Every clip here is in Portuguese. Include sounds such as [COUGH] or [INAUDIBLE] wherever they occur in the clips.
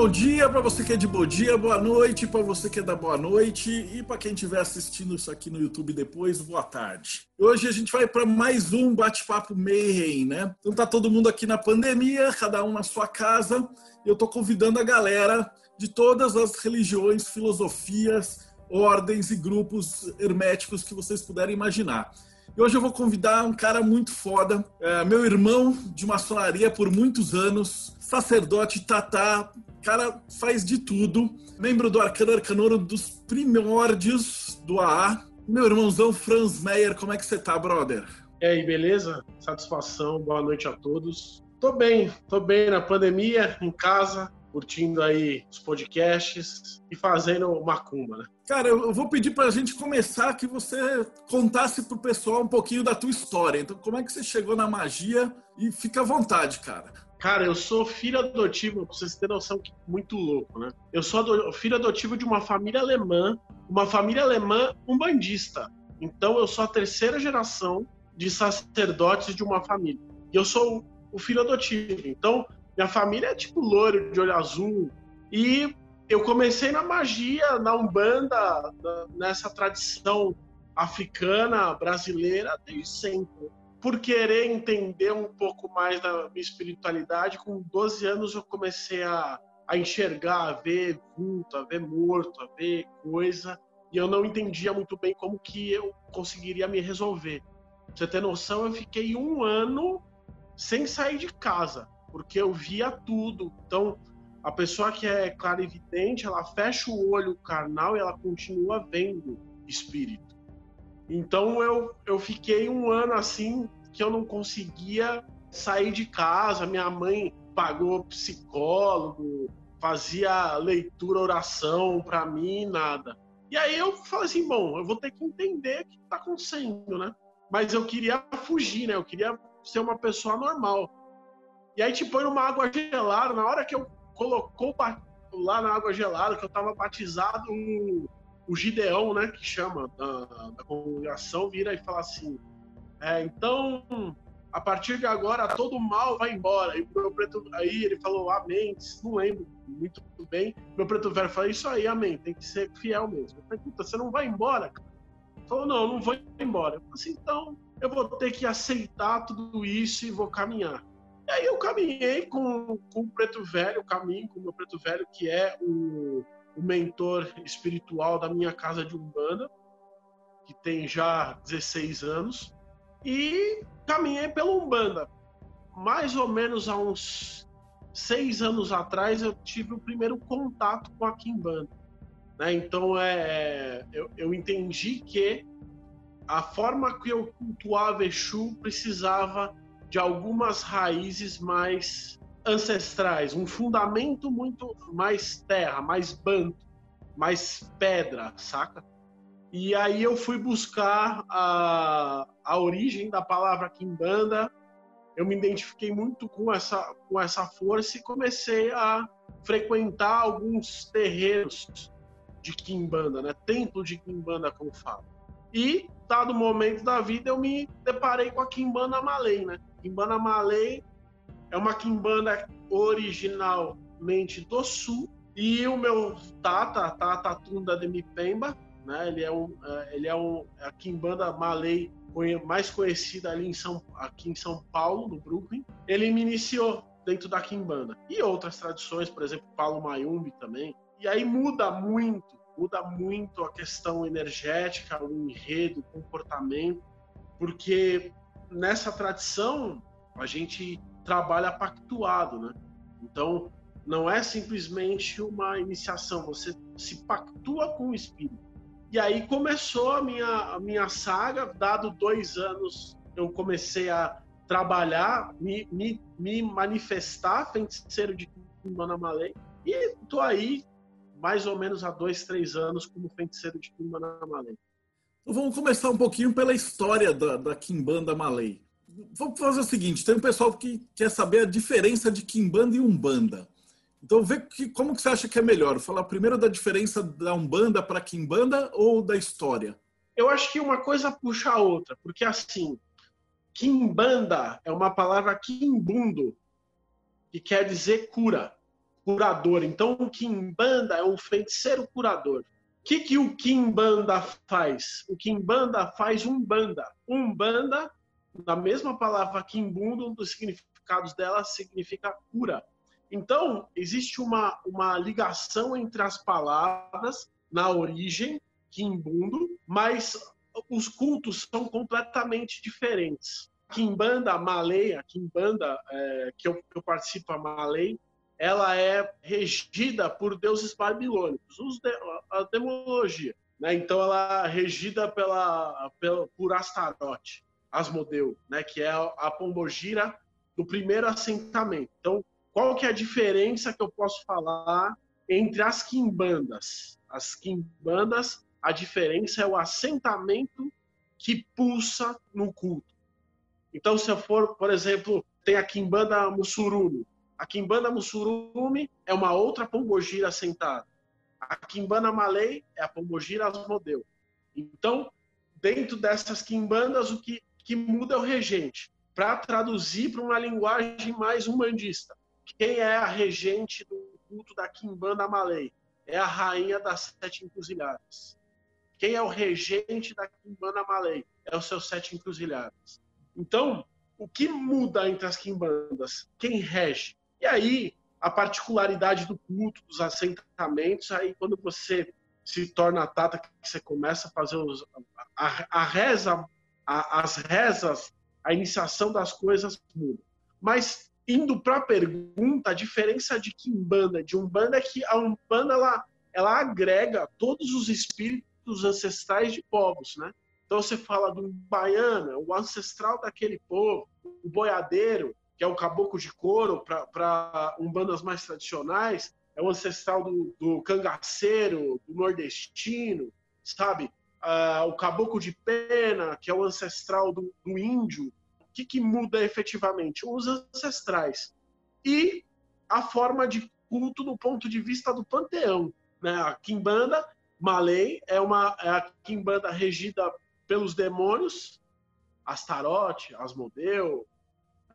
Bom dia para você que é de bom dia, boa noite para você que é da boa noite e para quem estiver assistindo isso aqui no YouTube depois, boa tarde. Hoje a gente vai para mais um bate-papo Mayhem, né? Então tá todo mundo aqui na pandemia, cada um na sua casa. E eu tô convidando a galera de todas as religiões, filosofias, ordens e grupos herméticos que vocês puderem imaginar. E hoje eu vou convidar um cara muito foda, é, meu irmão de maçonaria por muitos anos, sacerdote Tatá, cara faz de tudo, membro do Arcano Arcanoro dos primórdios do AA. Meu irmãozão Franz Meyer, como é que você tá, brother? E aí, beleza? Satisfação, boa noite a todos. Tô bem, tô bem na pandemia, em casa, curtindo aí os podcasts e fazendo macumba, né? Cara, eu vou pedir para a gente começar que você contasse pro pessoal um pouquinho da tua história. Então, como é que você chegou na magia? E fica à vontade, cara. Cara, eu sou filho adotivo, pra vocês terem noção que muito louco, né? Eu sou filho adotivo de uma família alemã, uma família alemã umbandista. Então, eu sou a terceira geração de sacerdotes de uma família. E eu sou o filho adotivo. Então, minha família é tipo loiro, de olho azul. E eu comecei na magia, na Umbanda, nessa tradição africana, brasileira, desde sempre. Por querer entender um pouco mais da minha espiritualidade, com 12 anos eu comecei a, a enxergar, a ver vulto, a ver morto, a ver coisa, e eu não entendia muito bem como que eu conseguiria me resolver. Pra você ter noção, eu fiquei um ano sem sair de casa porque eu via tudo. Então, a pessoa que é clarividente, ela fecha o olho carnal e ela continua vendo espírito. Então, eu, eu fiquei um ano assim que eu não conseguia sair de casa. Minha mãe pagou psicólogo, fazia leitura, oração para mim, nada. E aí eu falei assim, bom, eu vou ter que entender o que está acontecendo, né? Mas eu queria fugir, né? Eu queria ser uma pessoa normal. E aí te põe numa água gelada. Na hora que eu colocou lá na água gelada, que eu tava batizado, o Gideão, né, que chama da, da congregação, vira e fala assim: é, então, a partir de agora, todo mal vai embora. E o meu preto, aí ele falou amém, não lembro muito bem. Meu preto velho falou: Isso aí, amém, tem que ser fiel mesmo. Eu falei: Puta, você não vai embora, cara? Ele falou: Não, não vou embora. Eu falei assim: Então, eu vou ter que aceitar tudo isso e vou caminhar. E aí eu caminhei com, com o Preto Velho, caminho com o meu Preto Velho, que é o, o mentor espiritual da minha casa de Umbanda, que tem já 16 anos, e caminhei pela Umbanda. Mais ou menos há uns seis anos atrás eu tive o primeiro contato com a Kimbanda. Né? Então é, eu, eu entendi que a forma que eu cultuava Exu precisava de algumas raízes mais ancestrais, um fundamento muito mais terra, mais banto, mais pedra, saca? E aí eu fui buscar a, a origem da palavra Kimbanda, eu me identifiquei muito com essa, com essa força e comecei a frequentar alguns terreiros de Kimbanda, né? Templo de Kimbanda, como falo. E, dado momento da vida, eu me deparei com a Kimbanda Malay, né? Kimbanda Malay é uma Kimbanda originalmente do Sul. E o meu Tata, Tata Tunda de Mipemba, né? Ele é um, é, ele é um é a Kimbanda Malay mais conhecida ali em São, aqui em São Paulo, no Brooklyn. Ele me iniciou dentro da Kimbanda. E outras tradições, por exemplo, Paulo Mayumbi também. E aí muda muito, muda muito a questão energética, o enredo, o comportamento, porque nessa tradição a gente trabalha pactuado, né? Então não é simplesmente uma iniciação, você se pactua com o espírito. E aí começou a minha, a minha saga, dado dois anos eu comecei a trabalhar, me, me, me manifestar feiticeiro de Kimbanda Malay, e tô aí mais ou menos há dois, três anos como feiticeiro de Kimbanda Malay. Então, vamos começar um pouquinho pela história da, da Kimbanda Malay. Vamos fazer o seguinte: tem um pessoal que quer saber a diferença de Kimbanda e Umbanda. Então, vê que, como que você acha que é melhor? Falar primeiro da diferença da Umbanda para Kimbanda ou da história? Eu acho que uma coisa puxa a outra, porque assim, Kimbanda é uma palavra quimbundo, que quer dizer cura, curador. Então, o Kimbanda é um feiticeiro curador. O que, que o Kimbanda faz? O Kimbanda faz Umbanda. Umbanda, na mesma palavra Kimbundo, um dos significados dela significa cura. Então, existe uma, uma ligação entre as palavras na origem, Kimbundo, mas os cultos são completamente diferentes. Kimbanda Malay, a Kimbanda é, que, eu, que eu participo, a Malay, ela é regida por deuses babilônicos, os de, a demologia. Né? Então, ela é regida pela, pela, por Astarote, Asmodeu, né? que é a pombogira do primeiro assentamento. Então, qual que é a diferença que eu posso falar entre as quimbandas? As quimbandas, a diferença é o assentamento que pulsa no culto. Então, se eu for, por exemplo, tem a quimbanda Mussurumi. A quimbanda Mussurumi é uma outra pombogira assentada. A quimbanda Malay é a pombogira Asmodeu. Então, dentro dessas quimbandas, o que, que muda é o regente. Para traduzir para uma linguagem mais humanista. Quem é a regente do culto da Kimbanda Malay? É a rainha das sete encruzilhadas. Quem é o regente da Kimbanda Malay? É os seus sete encruzilhadas. Então, o que muda entre as Kimbandas? Quem rege? E aí, a particularidade do culto, dos assentamentos, aí quando você se torna tata, que você começa a fazer os, a, a reza, a, as rezas, a iniciação das coisas muda. Mas indo para a pergunta, a diferença de Kimbanda de Umbanda é que a Umbanda ela, ela agrega todos os espíritos ancestrais de povos, né? Então você fala do baiana, o ancestral daquele povo, o boiadeiro, que é o caboclo de couro para umbandas mais tradicionais, é o ancestral do, do cangaceiro, do nordestino, sabe? Ah, o caboclo de pena, que é o ancestral do, do índio, que, que muda efetivamente? Os ancestrais. E a forma de culto do ponto de vista do panteão. Né? A Kimbanda Malay é, uma, é a Kimbanda regida pelos demônios, Astarote, Asmodeu,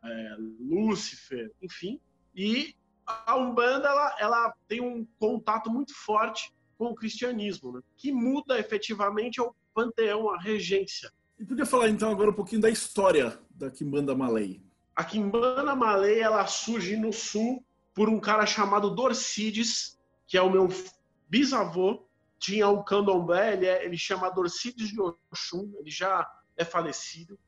é, Lúcifer, enfim. E a Umbanda ela, ela tem um contato muito forte com o cristianismo, né? que muda efetivamente o panteão, a regência. E podia falar então agora um pouquinho da história da Kimbanda Malay. A Kimbanda Malay ela surge no sul por um cara chamado Dorcides, que é o meu bisavô. Tinha o candomblé, ele, é, ele chama Dorcides de Oxum, ele já é falecido.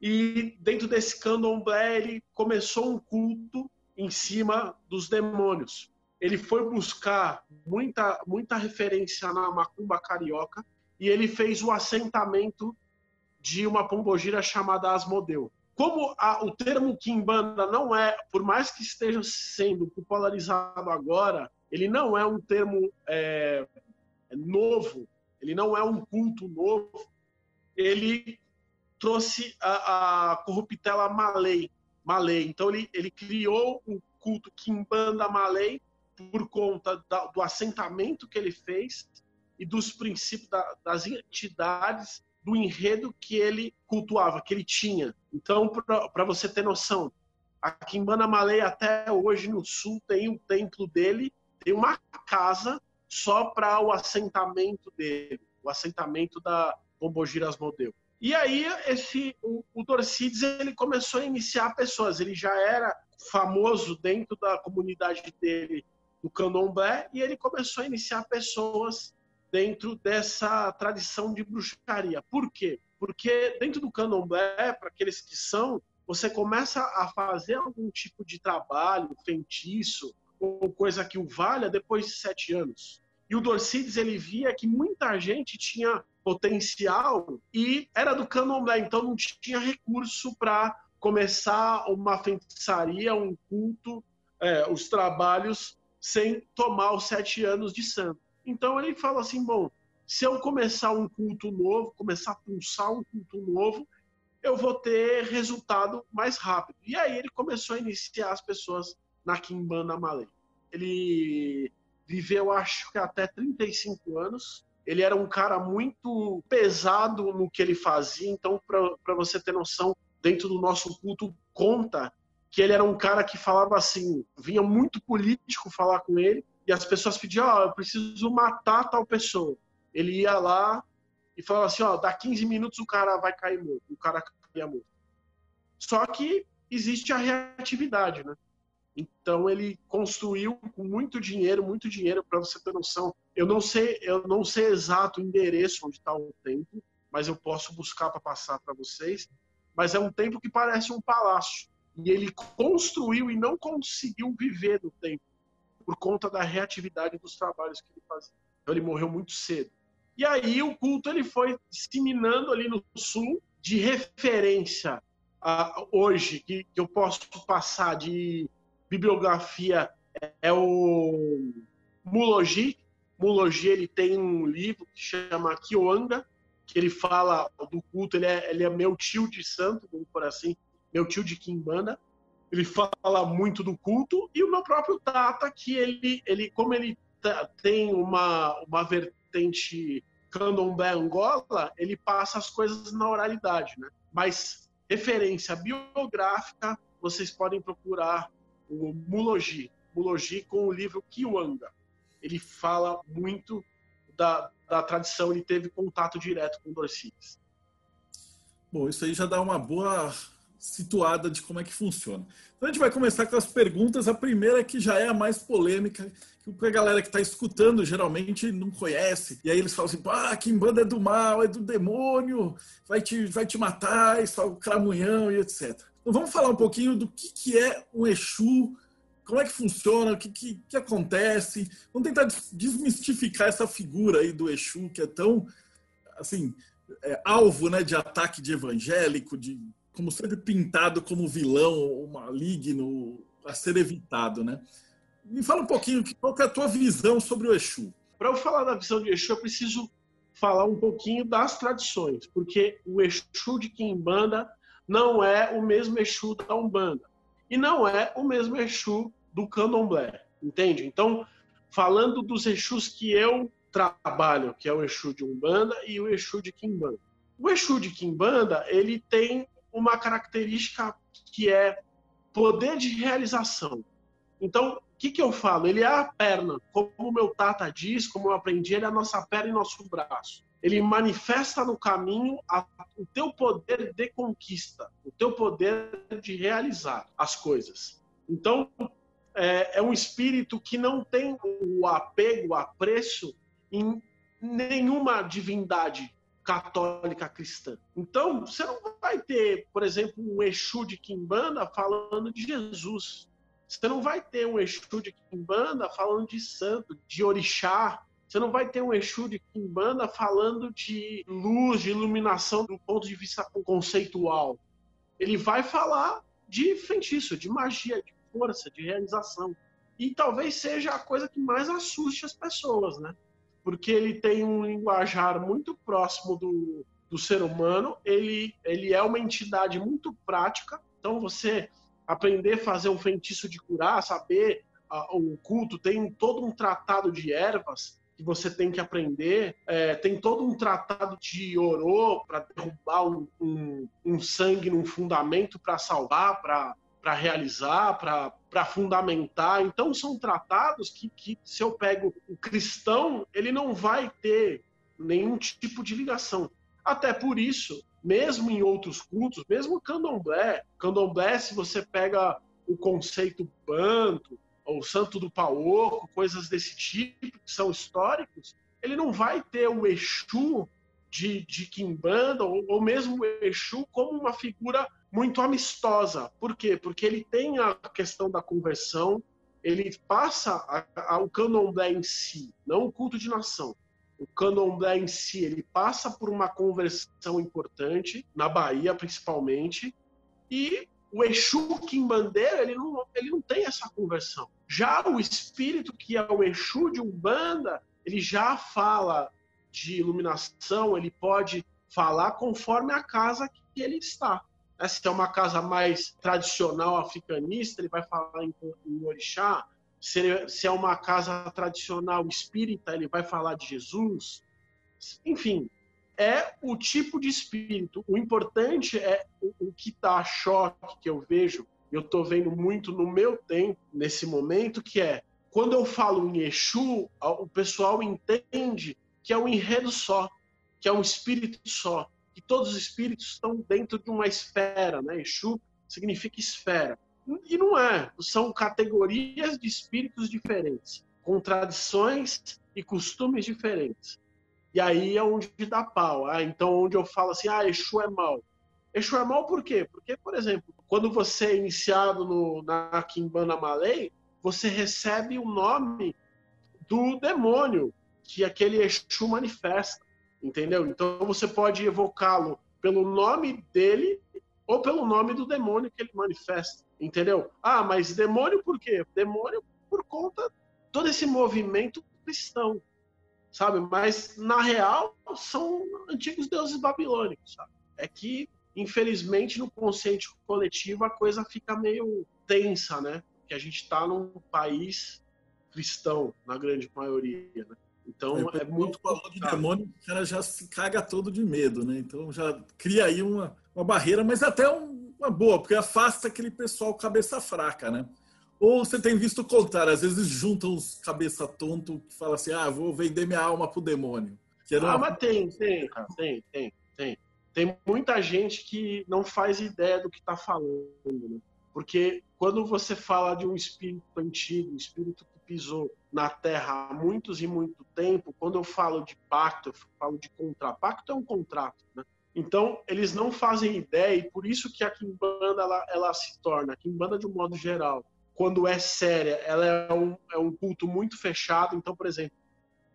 E dentro desse candomblé ele começou um culto em cima dos demônios. Ele foi buscar muita, muita referência na macumba carioca e ele fez o assentamento de uma pombogira chamada Asmodeu. Como a, o termo Kimbanda não é, por mais que esteja sendo popularizado agora, ele não é um termo é, novo, ele não é um culto novo, ele trouxe a, a corruptela Malay. Então ele, ele criou um culto Kimbanda Malay por conta da, do assentamento que ele fez e dos princípios da, das entidades do enredo que ele cultuava, que ele tinha. Então, para você ter noção, aqui em Banamale, até hoje no sul, tem um templo dele, tem uma casa só para o assentamento dele, o assentamento da Pombogira Asmodeu. E aí, esse, o, o Dorcides, ele começou a iniciar pessoas, ele já era famoso dentro da comunidade dele, do candomblé, e ele começou a iniciar pessoas dentro dessa tradição de bruxaria. Por quê? Porque dentro do candomblé, para aqueles que são, você começa a fazer algum tipo de trabalho, feitiço, ou coisa que o valha depois de sete anos. E o Dorcides, ele via que muita gente tinha potencial e era do candomblé, então não tinha recurso para começar uma feitiçaria, um culto, é, os trabalhos sem tomar os sete anos de santo. Então ele fala assim: bom, se eu começar um culto novo, começar a pulsar um culto novo, eu vou ter resultado mais rápido. E aí ele começou a iniciar as pessoas na Kimbanda Malay. Ele viveu, acho que até 35 anos. Ele era um cara muito pesado no que ele fazia, então, para você ter noção, dentro do nosso culto, conta que ele era um cara que falava assim, vinha muito político falar com ele, e as pessoas pediam, ó, oh, eu preciso matar tal pessoa. Ele ia lá e falava assim, ó, oh, dá 15 minutos o cara vai cair morto, o cara caía morto. Só que existe a reatividade, né? Então ele construiu com muito dinheiro, muito dinheiro para você ter noção. Eu não sei, eu não sei exato o endereço onde está o templo, mas eu posso buscar para passar para vocês. Mas é um templo que parece um palácio e ele construiu e não conseguiu viver no templo por conta da reatividade dos trabalhos que ele fazia. Então ele morreu muito cedo. E aí o culto ele foi disseminando ali no sul de referência a, hoje que, que eu posso passar de bibliografia é o Mulogi. Mulogi ele tem um livro que chama Kioanga, que ele fala do culto, ele é, ele é meu tio de santo, por assim, meu tio de Kimbanda. Ele fala muito do culto e o meu próprio Tata, que ele, ele como ele tem uma, uma vertente candomblé Angola, ele passa as coisas na oralidade, né? Mas referência biográfica, vocês podem procurar o Mulogi, Mulogi com o livro Kiwanga. Ele fala muito da, da tradição, ele teve contato direto com Dorcides. Bom, isso aí já dá uma boa situada de como é que funciona. Então a gente vai começar com as perguntas. A primeira que já é a mais polêmica, que a galera que está escutando geralmente não conhece. E aí eles falam assim: ah, Kimbanda é do mal, é do demônio, vai te, vai te matar, isso é o cramunhão e etc. Então vamos falar um pouquinho do que, que é um Exu, como é que funciona, o que, que, que acontece. Vamos tentar desmistificar essa figura aí do Exu, que é tão, assim, é, alvo né, de ataque de evangélico, de como sempre pintado como vilão, maligno, a ser evitado, né? Me fala um pouquinho, qual é a tua visão sobre o Exu? Para eu falar da visão de Exu, eu preciso falar um pouquinho das tradições, porque o Exu de Quimbanda não é o mesmo Exu da Umbanda. E não é o mesmo Exu do Candomblé, entende? Então, falando dos Exus que eu trabalho, que é o Exu de Umbanda e o Exu de Quimbanda. O Exu de Quimbanda, ele tem uma característica que é poder de realização. Então, o que, que eu falo? Ele é a perna, como o meu tata diz, como eu aprendi, ele é a nossa perna e nosso braço ele manifesta no caminho a, o teu poder de conquista, o teu poder de realizar as coisas. Então, é, é um espírito que não tem o apego, o apreço em nenhuma divindade católica cristã. Então, você não vai ter, por exemplo, um Exu de Kimbanda falando de Jesus. Você não vai ter um Exu de Kimbanda falando de santo, de orixá, você não vai ter um Exu de Kimbanda falando de luz, de iluminação do ponto de vista conceitual. Ele vai falar de feitiço, de magia, de força, de realização. E talvez seja a coisa que mais assuste as pessoas, né? Porque ele tem um linguajar muito próximo do, do ser humano, ele, ele é uma entidade muito prática. Então, você aprender a fazer um feitiço de curar, saber uh, o culto, tem todo um tratado de ervas que você tem que aprender. É, tem todo um tratado de orô para derrubar um, um, um, sangue num fundamento para salvar, para realizar, para fundamentar. Então, são tratados que, que, se eu pego o cristão, ele não vai ter nenhum tipo de ligação. Até por isso, mesmo em outros cultos, mesmo candomblé, candomblé, se você pega o conceito banto, ou Santo do Paoco, coisas desse tipo, que são históricos, ele não vai ter o Exu de, de Kimbanda, ou, ou mesmo o Exu como uma figura muito amistosa. Por quê? Porque ele tem a questão da conversão, ele passa a, a, o candomblé em si, não o culto de nação. O candomblé em si, ele passa por uma conversão importante, na Bahia principalmente, e o Exu Quimbandeiro, ele não, ele não tem essa conversão. Já o espírito que é o Exu de Umbanda, ele já fala de iluminação, ele pode falar conforme a casa que ele está. Né? Se é uma casa mais tradicional africanista, ele vai falar em, em orixá. Se, se é uma casa tradicional espírita, ele vai falar de Jesus. Enfim, é o tipo de espírito. O importante é o, o que está choque que eu vejo, eu estou vendo muito no meu tempo, nesse momento, que é quando eu falo em Exu, o pessoal entende que é um enredo só, que é um espírito só, que todos os espíritos estão dentro de uma esfera, né? Exu significa esfera. E não é, são categorias de espíritos diferentes, com tradições e costumes diferentes. E aí é onde dá pau. Ah, então, onde eu falo assim, ah, Exu é mal. Exu é mal por quê? Porque, por exemplo, quando você é iniciado no, na Kimbanda Malay, você recebe o nome do demônio que aquele Exu manifesta, entendeu? Então você pode evocá-lo pelo nome dele ou pelo nome do demônio que ele manifesta, entendeu? Ah, mas demônio por quê? Demônio por conta todo esse movimento cristão, sabe? Mas na real são antigos deuses babilônicos, sabe? É que infelizmente no consciente coletivo a coisa fica meio tensa, né? Que a gente está num país cristão na grande maioria, né? Então é, é muito falou de demônio, o cara já se caga todo de medo, né? Então já cria aí uma, uma barreira, mas até um, uma boa, porque afasta aquele pessoal cabeça fraca, né? Ou você tem visto o contrário, às vezes juntam os cabeça tonto que fala assim, ah, vou vender minha alma pro demônio. Que ah, mas tem, tem, tem, tem, tem. Tem muita gente que não faz ideia do que está falando, né? Porque quando você fala de um espírito antigo, um espírito pisou na Terra há muitos e muito tempo, quando eu falo de pacto, eu falo de contrato. Pacto é um contrato, né? Então, eles não fazem ideia, e por isso que a Kimbanda ela, ela se torna, a Kimbanda de um modo geral, quando é séria, ela é um, é um culto muito fechado. Então, por exemplo,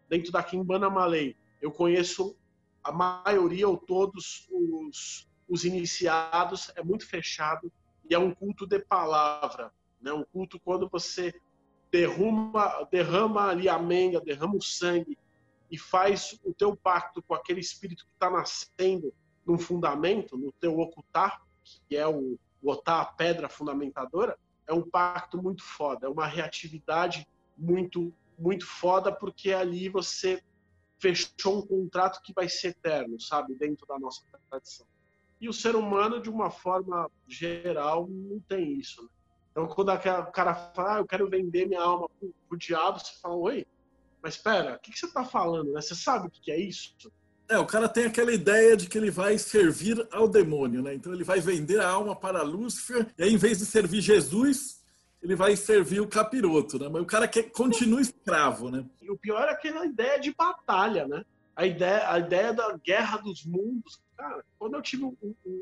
dentro da Kimbanda Malay, eu conheço a maioria ou todos os, os iniciados, é muito fechado e é um culto de palavra. Né? Um culto quando você derruma, derrama ali a menga, derrama o sangue e faz o teu pacto com aquele espírito que está nascendo num fundamento, no teu ocultar, que é o, o otar, a pedra fundamentadora, é um pacto muito foda, é uma reatividade muito muito foda porque ali você fechou um contrato que vai ser eterno, sabe, dentro da nossa tradição. E o ser humano, de uma forma geral, não tem isso. Né? Então, quando o cara fala, ah, eu quero vender minha alma pro, pro diabo, você fala, oi, mas espera, o que, que, você está falando? Né? Você sabe o que, que é isso? É, o cara tem aquela ideia de que ele vai servir ao demônio, né? Então ele vai vender a alma para Lúcifer, e aí, em vez de servir Jesus, ele vai servir o capiroto, né? Mas o cara quer, continua escravo, né? E o pior é aquela ideia de batalha, né? A ideia, a ideia da guerra dos mundos. Cara, quando eu tive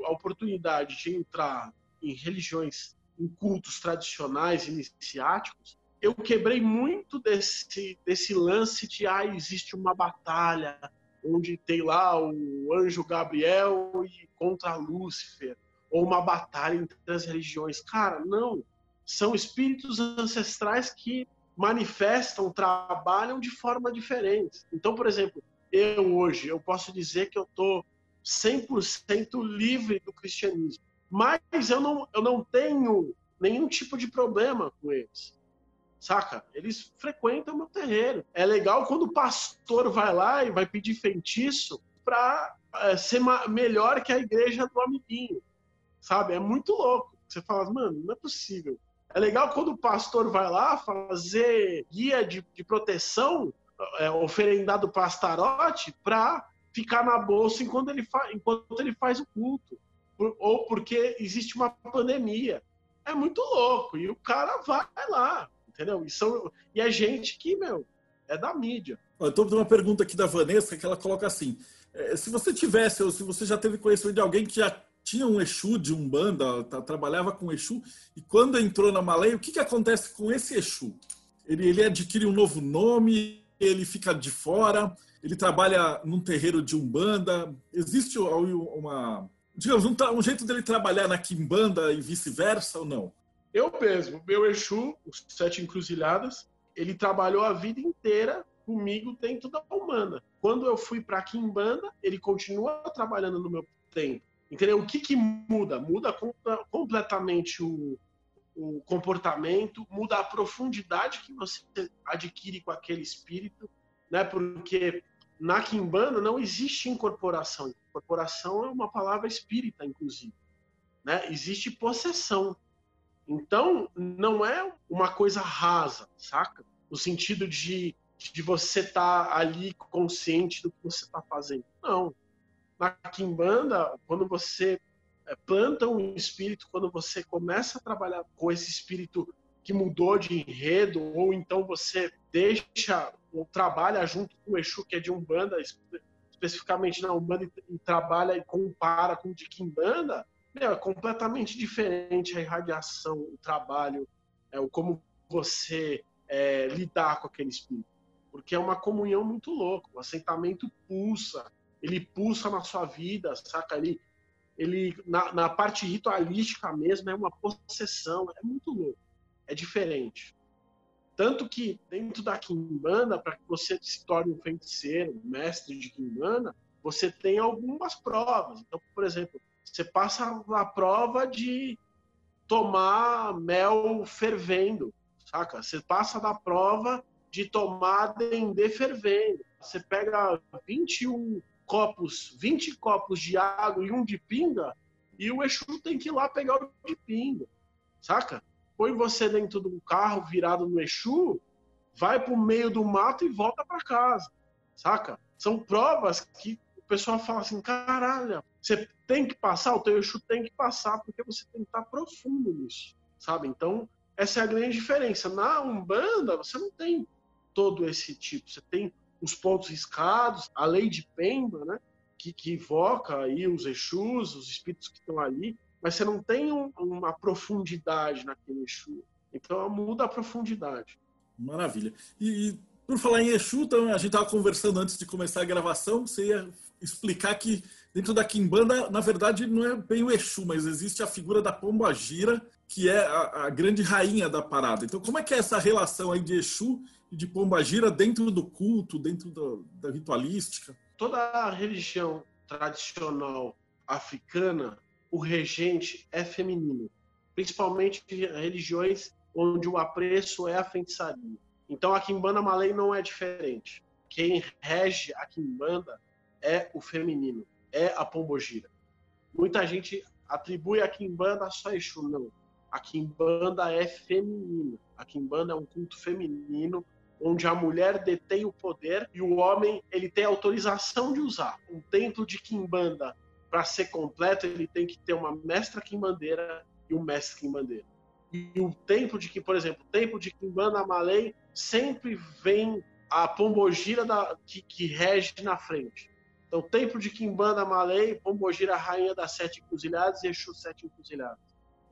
a oportunidade de entrar em religiões, em cultos tradicionais, iniciáticos, eu quebrei muito desse, desse lance de ah, existe uma batalha, onde tem lá o anjo Gabriel e contra Lúcifer, ou uma batalha entre as religiões. Cara, não. São espíritos ancestrais que manifestam, trabalham de forma diferente. Então, por exemplo, eu hoje, eu posso dizer que eu estou 100% livre do cristianismo, mas eu não, eu não tenho nenhum tipo de problema com eles saca? Eles frequentam meu terreiro. É legal quando o pastor vai lá e vai pedir feitiço para é, ser melhor que a igreja do amiguinho, sabe? É muito louco. Você fala, mano, não é possível. É legal quando o pastor vai lá fazer guia de, de proteção, é, oferendado para Astarote, para ficar na bolsa enquanto ele, enquanto ele faz o culto. Ou porque existe uma pandemia. É muito louco. E o cara vai lá entendeu? E, são, e é gente que, meu, é da mídia. Então, tem uma pergunta aqui da Vanessa que ela coloca assim: é, se você tivesse, ou se você já teve conhecimento de alguém que já tinha um Exu de Umbanda, trabalhava com Exu, e quando entrou na Malay, o que, que acontece com esse Exu? Ele, ele adquire um novo nome, ele fica de fora, ele trabalha num terreiro de Umbanda. Existe uma, digamos, um, um jeito dele trabalhar na Kimbanda e vice-versa ou não? Eu mesmo, meu Exu, os Sete Encruzilhadas, ele trabalhou a vida inteira comigo dentro da Umbanda. Quando eu fui para Kimbanda, ele continua trabalhando no meu tempo. Entendeu? O que, que muda? Muda completamente o, o comportamento, muda a profundidade que você adquire com aquele espírito, né? Porque na Kimbanda não existe incorporação. Incorporação é uma palavra espírita, inclusive. Né? Existe possessão. Então, não é uma coisa rasa, saca? No sentido de, de você estar tá ali consciente do que você está fazendo. Não. Na Kimbanda, quando você é, planta um espírito, quando você começa a trabalhar com esse espírito que mudou de enredo, ou então você deixa ou trabalha junto com o Exu, que é de Umbanda, especificamente na Umbanda, e, e trabalha e compara com o de Kimbanda, meu, é completamente diferente a irradiação, o trabalho, é, o como você é, lidar com aquele espírito. Porque é uma comunhão muito louca, o assentamento pulsa, ele pulsa na sua vida, saca? ali ele na, na parte ritualística mesmo, é uma possessão, é muito louco, é diferente. Tanto que dentro da Kimbanda, para que você se torne um feiticeiro, um mestre de Kimbanda, você tem algumas provas. Então, por exemplo, você passa na prova de tomar mel fervendo, saca? Você passa na prova de tomar dendê fervendo. Você pega 21 copos, 20 copos de água e um de pinga, e o Exu tem que ir lá pegar o de pinga, saca? Põe você dentro do carro virado no Exu, vai pro meio do mato e volta para casa, saca? São provas que o pessoal fala assim, caralho, você tem que passar, o teu Exu tem que passar, porque você tem que estar profundo nisso, sabe? Então, essa é a grande diferença. Na Umbanda, você não tem todo esse tipo, você tem os pontos riscados, a lei de Pemba, né? Que, que invoca aí os Exus, os espíritos que estão ali, mas você não tem um, uma profundidade naquele Exu. Então muda a profundidade. Maravilha. E, e por falar em Exu, então, a gente estava conversando antes de começar a gravação, você ia explicar que dentro da Kimbanda, na verdade, não é bem o Exu, mas existe a figura da Pomba Gira, que é a, a grande rainha da parada. Então, como é que é essa relação aí de Exu e de Pombagira dentro do culto, dentro do, da ritualística? Toda a religião tradicional africana, o regente é feminino, principalmente religiões onde o apreço é a feitiçaria. Então a Kimbanda Malay não é diferente. Quem rege a Kimbanda é o feminino, é a Pombogira. Muita gente atribui a Kimbanda só Exu, não. A Kimbanda é feminina. A Kimbanda é um culto feminino onde a mulher detém o poder e o homem ele tem autorização de usar. Um templo de quimbanda, para ser completo, ele tem que ter uma mestra quimbandeira e um mestre quimbandeiro. E o templo de que, por exemplo, o templo de quimbanda malay sempre vem a pombogira da, que, que rege na frente. Então, templo de quimbanda malay, pombogira rainha das sete encruzilhadas e Exu sete encruzilhadas.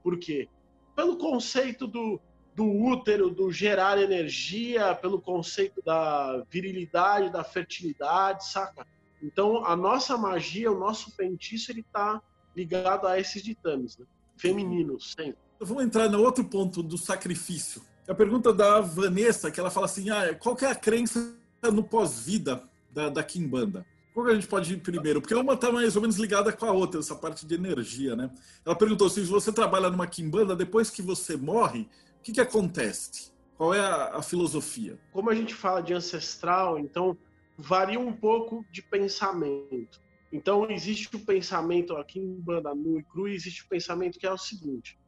Por quê? Pelo conceito do do útero, do gerar energia, pelo conceito da virilidade, da fertilidade, saca? Então, a nossa magia, o nosso feitiço, ele tá ligado a esses ditames, né? femininos, sempre. Vamos entrar no outro ponto do sacrifício. A pergunta da Vanessa, que ela fala assim, ah, qual é a crença no pós-vida da, da Kimbanda? Qual que a gente pode ir primeiro? Porque uma está mais ou menos ligada com a outra, essa parte de energia, né? Ela perguntou se você trabalha numa Kimbanda, depois que você morre, que, que acontece? Qual é a, a, filosofia? Como a gente fala de ancestral, então varia um pouco de pensamento. Então existe o pensamento aqui em Banda Nu e Cru, existe o pensamento que é o seguinte: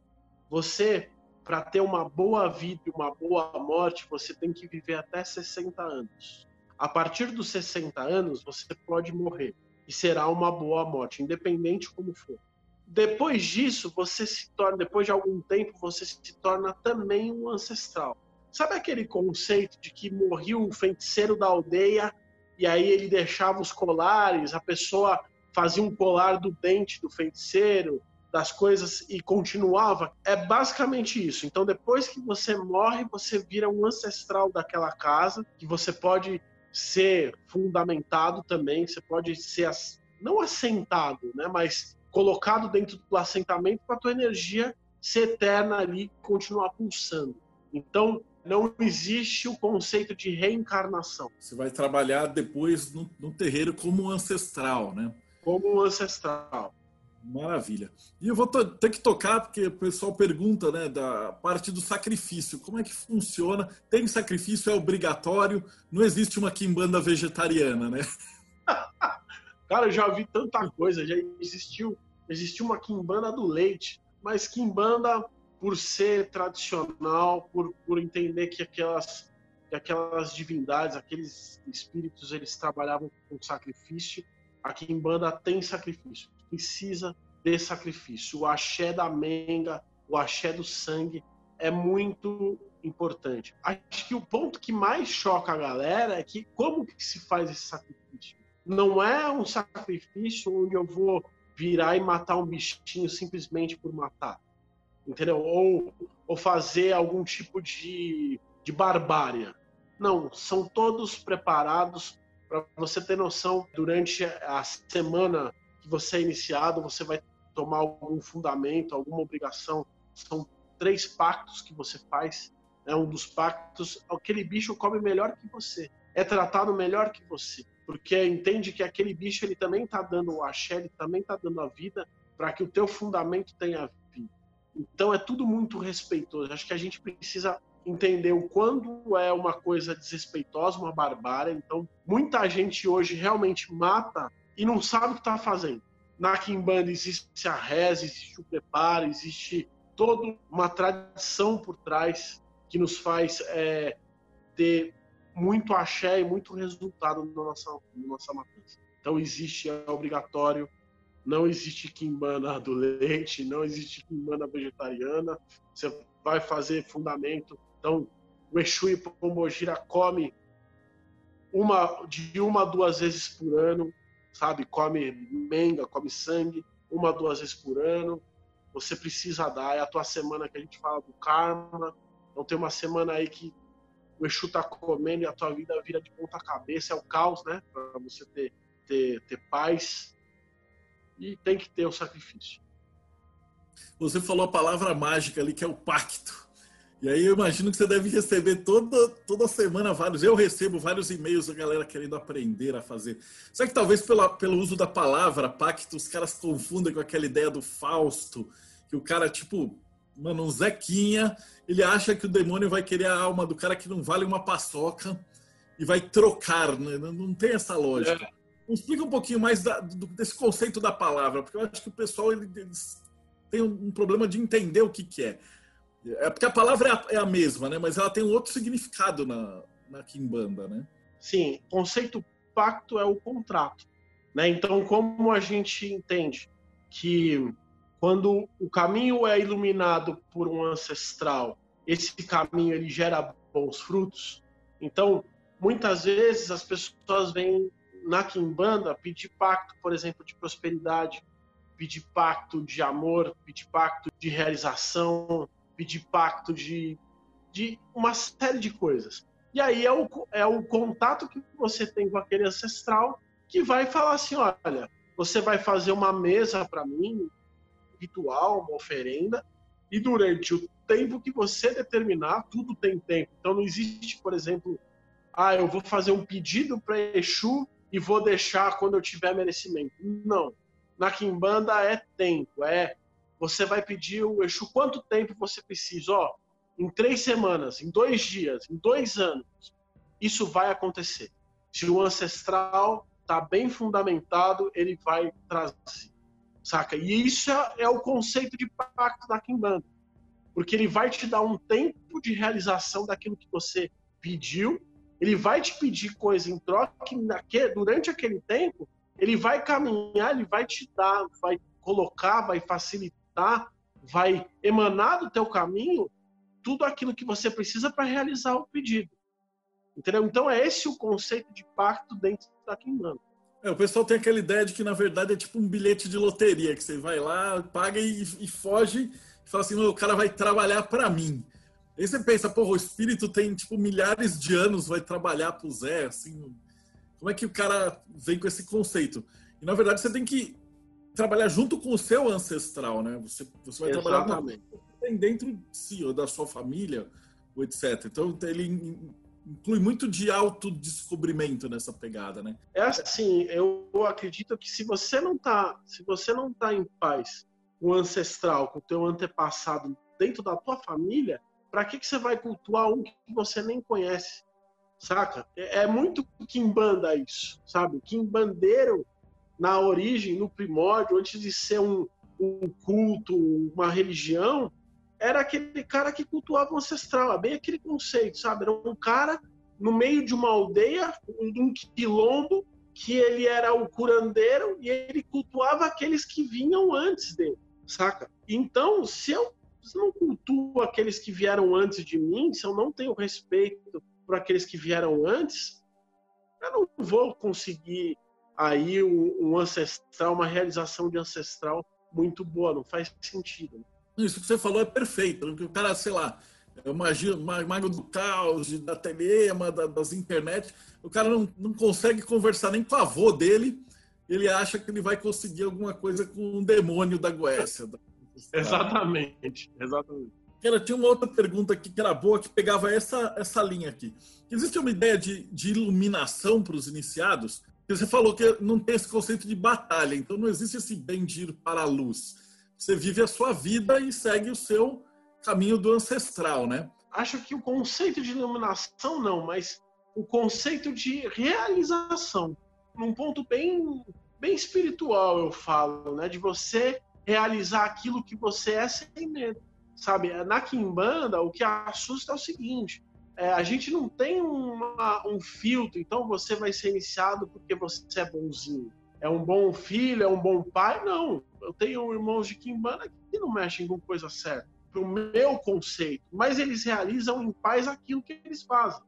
você, para ter uma boa vida e uma boa morte, você tem que viver até 60 anos. A partir dos 60 anos, você pode morrer e será uma boa morte, independente como for. Depois disso, você se torna, depois de algum tempo, você se torna também um ancestral. Sabe aquele conceito de que morreu o feiticeiro da aldeia e aí ele deixava os colares, a pessoa fazia um colar do dente do feiticeiro, das coisas e continuava? É basicamente isso. Então, depois que você morre, você vira um ancestral daquela casa, que você pode ser fundamentado também, você pode ser não assentado, né, mas colocado dentro do assentamento para a tua energia ser eterna ali continuar pulsando. Então, não existe o conceito de reencarnação. Você vai trabalhar depois no, no terreiro como ancestral, né? Como ancestral. Maravilha. E eu vou ter que tocar, porque o pessoal pergunta, né, da parte do sacrifício. Como é que funciona? Tem sacrifício? É obrigatório? Não existe uma quimbanda vegetariana, né? [LAUGHS] Cara, eu já vi tanta coisa. Já existiu, existiu uma quimbanda do leite, mas quimbanda, por ser tradicional, por, por entender que aquelas, que aquelas divindades, aqueles espíritos, eles trabalhavam com sacrifício, a quimbanda tem sacrifício precisa de sacrifício. O axé da menga, o axé do sangue é muito importante. Acho que o ponto que mais choca a galera é que como que se faz esse sacrifício? Não é um sacrifício onde eu vou virar e matar um bichinho simplesmente por matar. Entendeu? Ou, ou fazer algum tipo de, de barbárie. Não, são todos preparados para você ter noção durante a semana que você é iniciado, você vai tomar algum fundamento, alguma obrigação. São três pactos que você faz. É um dos pactos, aquele bicho come melhor que você, é tratado melhor que você, porque entende que aquele bicho ele também está dando o axé, ele também está dando a vida para que o teu fundamento tenha. Então é tudo muito respeitoso. Acho que a gente precisa entender o quando é uma coisa desrespeitosa, uma barbárie. Então muita gente hoje realmente mata e não sabe o que está fazendo. Na Kimbanda existe a reza, existe o preparo, existe toda uma tradição por trás que nos faz é, ter muito axé e muito resultado na nossa, na nossa matança. Então existe, é obrigatório, não existe quimbanda do leite, não existe quimbanda vegetariana, você vai fazer fundamento. Então, o Exu e Pombogira come uma, de uma a duas vezes por ano, sabe? Come menga, come sangue, uma, duas vezes por ano. Você precisa dar. É a tua semana que a gente fala do karma. Então tem uma semana aí que o Exu tá comendo e a tua vida vira de ponta cabeça. É o caos, né? Para você ter, ter, ter paz. E tem que ter o sacrifício. Você falou a palavra mágica ali, que é o pacto. E aí eu imagino que você deve receber toda, toda semana vários. Eu recebo vários e-mails da galera querendo aprender a fazer. Só que talvez pela, pelo uso da palavra pacto, os caras confundem com aquela ideia do Fausto, que o cara, tipo, mano, um Zequinha, ele acha que o demônio vai querer a alma do cara que não vale uma paçoca e vai trocar, né? Não, tem essa lógica. É. Explica um pouquinho mais da, do, desse conceito da palavra, porque eu acho que o pessoal ele, eles tem um problema de entender o que, que é. É porque a palavra é a, é a, mesma, né? Mas ela tem um outro significado na, na Kimbanda, né? Sim, conceito pacto é o contrato. Né? Então, como a gente entende que quando o caminho é iluminado por um ancestral, esse caminho ele gera bons frutos. Então, muitas vezes as pessoas vêm na Kimbanda pedir pacto, por exemplo, de prosperidade, pedir pacto de amor, pedir pacto de realização, pedir pacto de, de uma série de coisas. E aí é o, é o contato que você tem com aquele ancestral que vai falar assim: olha, você vai fazer uma mesa para mim, um ritual, uma oferenda, e durante o tempo que você determinar, tudo tem tempo. Então não existe, por exemplo, ah, eu vou fazer um pedido para Exu e vou deixar quando eu tiver merecimento. Não. Na Kimbanda é tempo, é você vai pedir o Exu quanto tempo você precisa. Ó, em três semanas, em dois dias, em dois anos, isso vai acontecer. Se o ancestral está bem fundamentado, ele vai trazer. Saca? E isso é o conceito de pacto da Kimbanda. Porque ele vai te dar um tempo de realização daquilo que você pediu, ele vai te pedir coisa em troca, que durante aquele tempo, ele vai caminhar, ele vai te dar, vai colocar, vai facilitar vai emanar do teu caminho tudo aquilo que você precisa para realizar o pedido. Entendeu? Então é esse o conceito de pacto dentro da Kimbanda. É, o pessoal tem aquela ideia de que na verdade é tipo um bilhete de loteria, que você vai lá, paga e, e foge e fala assim, o cara vai trabalhar para mim. Aí você pensa, porra, o espírito tem tipo milhares de anos, vai trabalhar pro Zé, assim, como é que o cara vem com esse conceito? E na verdade você tem que trabalhar junto com o seu ancestral, né? Você, você vai Exatamente. trabalhar com tem dentro de si, ou da sua família, etc. Então ele inclui muito de autodescobrimento nessa pegada, né? É assim, eu acredito que se você não tá, se você não tá em paz com o ancestral, com o teu antepassado dentro da tua família, para que que você vai cultuar um que você nem conhece? Saca? É, é muito quimbanda isso, sabe? Quimbandeiro na origem, no primórdio, antes de ser um, um culto, uma religião, era aquele cara que cultuava o ancestral, é bem aquele conceito, sabe? Era um cara no meio de uma aldeia, de um quilombo, que ele era o curandeiro e ele cultuava aqueles que vinham antes dele, saca? Então, se eu não cultuo aqueles que vieram antes de mim, se eu não tenho respeito por aqueles que vieram antes, eu não vou conseguir aí um, um ancestral, uma realização de ancestral muito boa, não faz sentido. Isso que você falou é perfeito. Né? O cara, sei lá, é o magia, mago do caos, da telema, da, das internet, o cara não, não consegue conversar nem com o avô dele, ele acha que ele vai conseguir alguma coisa com um demônio da Goécia. Exatamente, exatamente. Cara, tinha uma outra pergunta aqui que era boa, que pegava essa, essa linha aqui. Existe uma ideia de, de iluminação para os iniciados? Você falou que não tem esse conceito de batalha, então não existe esse bendir para a luz você vive a sua vida e segue o seu caminho do ancestral, né? Acho que o conceito de iluminação não, mas o conceito de realização, num ponto bem bem espiritual eu falo, né, de você realizar aquilo que você é sem medo, sabe? Na quimbanda o que assusta é o seguinte: é, a gente não tem uma, um filtro, então você vai ser iniciado porque você é bonzinho é um bom filho, é um bom pai. Não, eu tenho irmãos de Kimbanda que não mexem com coisa certa, pro meu conceito, mas eles realizam em paz aquilo que eles fazem,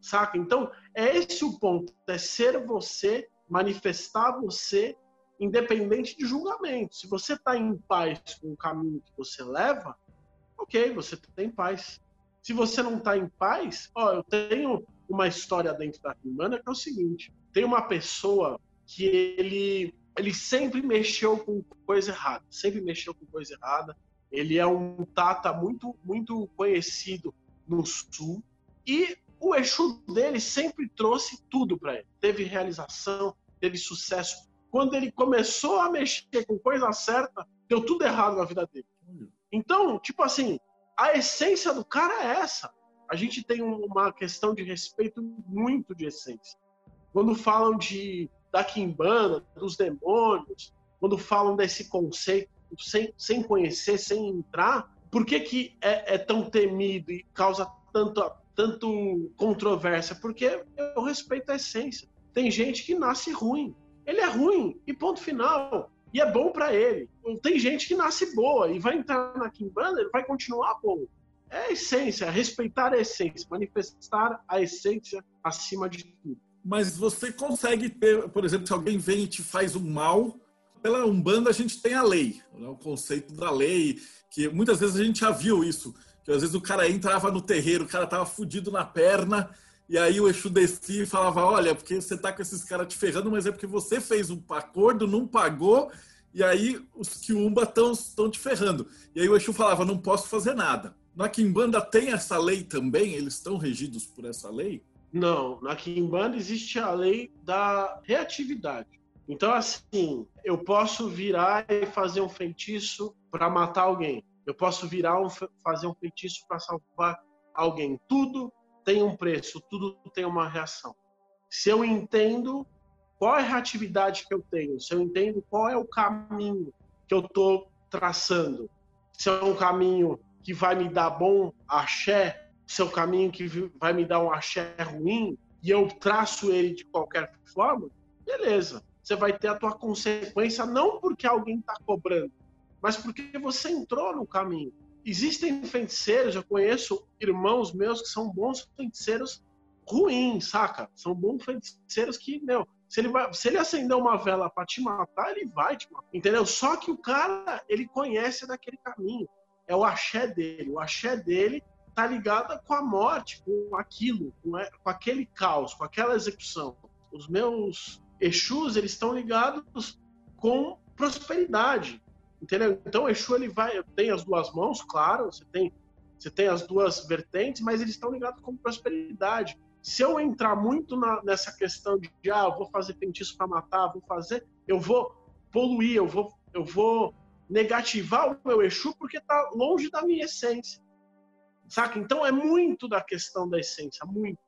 saca? Então, é esse o ponto, é ser você, manifestar você, independente de julgamento. Se você está em paz com o caminho que você leva, ok, você tem paz. Se você não está em paz, ó, eu tenho uma história dentro da Kimbanda que é o seguinte: tem uma pessoa que ele, ele sempre mexeu com coisa errada, sempre mexeu com coisa errada. Ele é um tata muito, muito conhecido no sul e o Exu dele sempre trouxe tudo para ele. Teve realização, teve sucesso. Quando ele começou a mexer com coisa certa, deu tudo errado na vida dele. Então, tipo assim, a essência do cara é essa. A gente tem uma questão de respeito muito de essência. Quando falam de da quimbanda, dos demônios, quando falam desse conceito sem, sem conhecer, sem entrar, por que, que é, é tão temido e causa tanto, tanto controvérsia? Porque eu respeito a essência. Tem gente que nasce ruim. Ele é ruim e ponto final. E é bom para ele. Tem gente que nasce boa e vai entrar na quimbanda, ele vai continuar bom. É a essência, respeitar a essência, manifestar a essência acima de tudo mas você consegue ter, por exemplo, se alguém vem e te faz um mal, pela Umbanda a gente tem a lei, né? o conceito da lei, que muitas vezes a gente já viu isso, que às vezes o cara entrava no terreiro, o cara tava fudido na perna, e aí o Exu descia e falava, olha, porque você tá com esses caras te ferrando, mas é porque você fez um acordo, não pagou, e aí os que Umba estão te ferrando. E aí o Exu falava, não posso fazer nada. Na Kimbanda tem essa lei também? Eles estão regidos por essa lei? Não, na Kimbanda existe a lei da reatividade. Então, assim, eu posso virar e fazer um feitiço para matar alguém. Eu posso virar um, fazer um feitiço para salvar alguém. Tudo tem um preço, tudo tem uma reação. Se eu entendo qual é a reatividade que eu tenho, se eu entendo qual é o caminho que eu estou traçando, se é um caminho que vai me dar bom axé, seu caminho que vai me dar um axé ruim e eu traço ele de qualquer forma, beleza. Você vai ter a tua consequência não porque alguém está cobrando, mas porque você entrou no caminho. Existem feiticeiros, eu conheço irmãos meus que são bons feiticeiros ruins, saca? São bons feiticeiros que, meu, se ele, vai, se ele acender uma vela para te matar, ele vai te matar, entendeu? Só que o cara, ele conhece daquele caminho. É o axé dele. O axé dele tá ligada com a morte, com aquilo, com, com aquele caos, com aquela execução. Os meus Exus, eles estão ligados com prosperidade, entendeu? Então, Exu, ele vai, tem as duas mãos, claro, você tem Você tem as duas vertentes, mas eles estão ligados com prosperidade. Se eu entrar muito na, nessa questão de, ah, vou fazer feitiço para matar, vou fazer, eu vou poluir, eu vou, eu vou negativar o meu Exu porque está longe da minha essência. Saca? Então é muito da questão da essência, muito.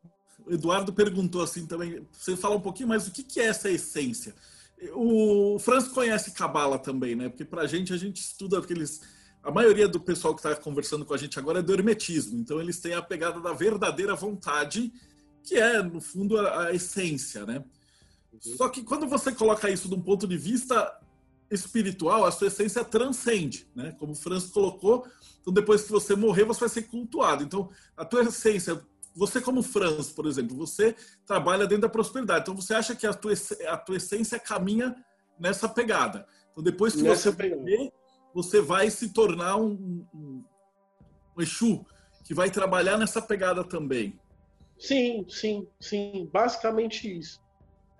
O Eduardo perguntou assim também, você fala um pouquinho mais o que, que é essa essência? O Franz conhece Cabala também, né? Porque pra gente, a gente estuda aqueles a maioria do pessoal que está conversando com a gente agora é do hermetismo, então eles têm a pegada da verdadeira vontade, que é, no fundo, a, a essência, né? Uhum. Só que quando você coloca isso de um ponto de vista espiritual, a sua essência transcende, né? Como o Franz colocou, então depois que você morrer, você vai ser cultuado. Então, a tua essência, você como Franz, por exemplo, você trabalha dentro da prosperidade. Então, você acha que a tua, a tua essência caminha nessa pegada. Então, depois que nessa você morrer, você vai se tornar um, um, um Exu que vai trabalhar nessa pegada também. Sim, sim, sim. Basicamente isso.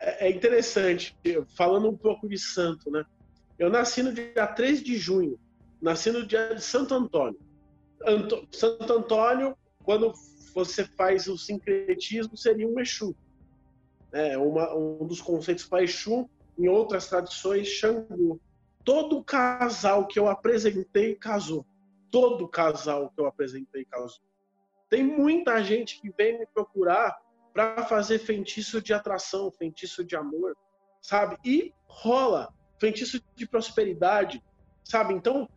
É, é interessante, falando um pouco de santo, né? Eu nasci no dia 3 de junho, nasci no dia de Santo Antônio. Anto... Santo Antônio, quando você faz o sincretismo, seria um Exu. É uma, um dos conceitos para Exu, em outras tradições, Xangô todo casal que eu apresentei casou. Todo casal que eu apresentei casou. Tem muita gente que vem me procurar para fazer feitiço de atração, feitiço de amor, sabe? E rola feitiço de prosperidade, sabe? Então,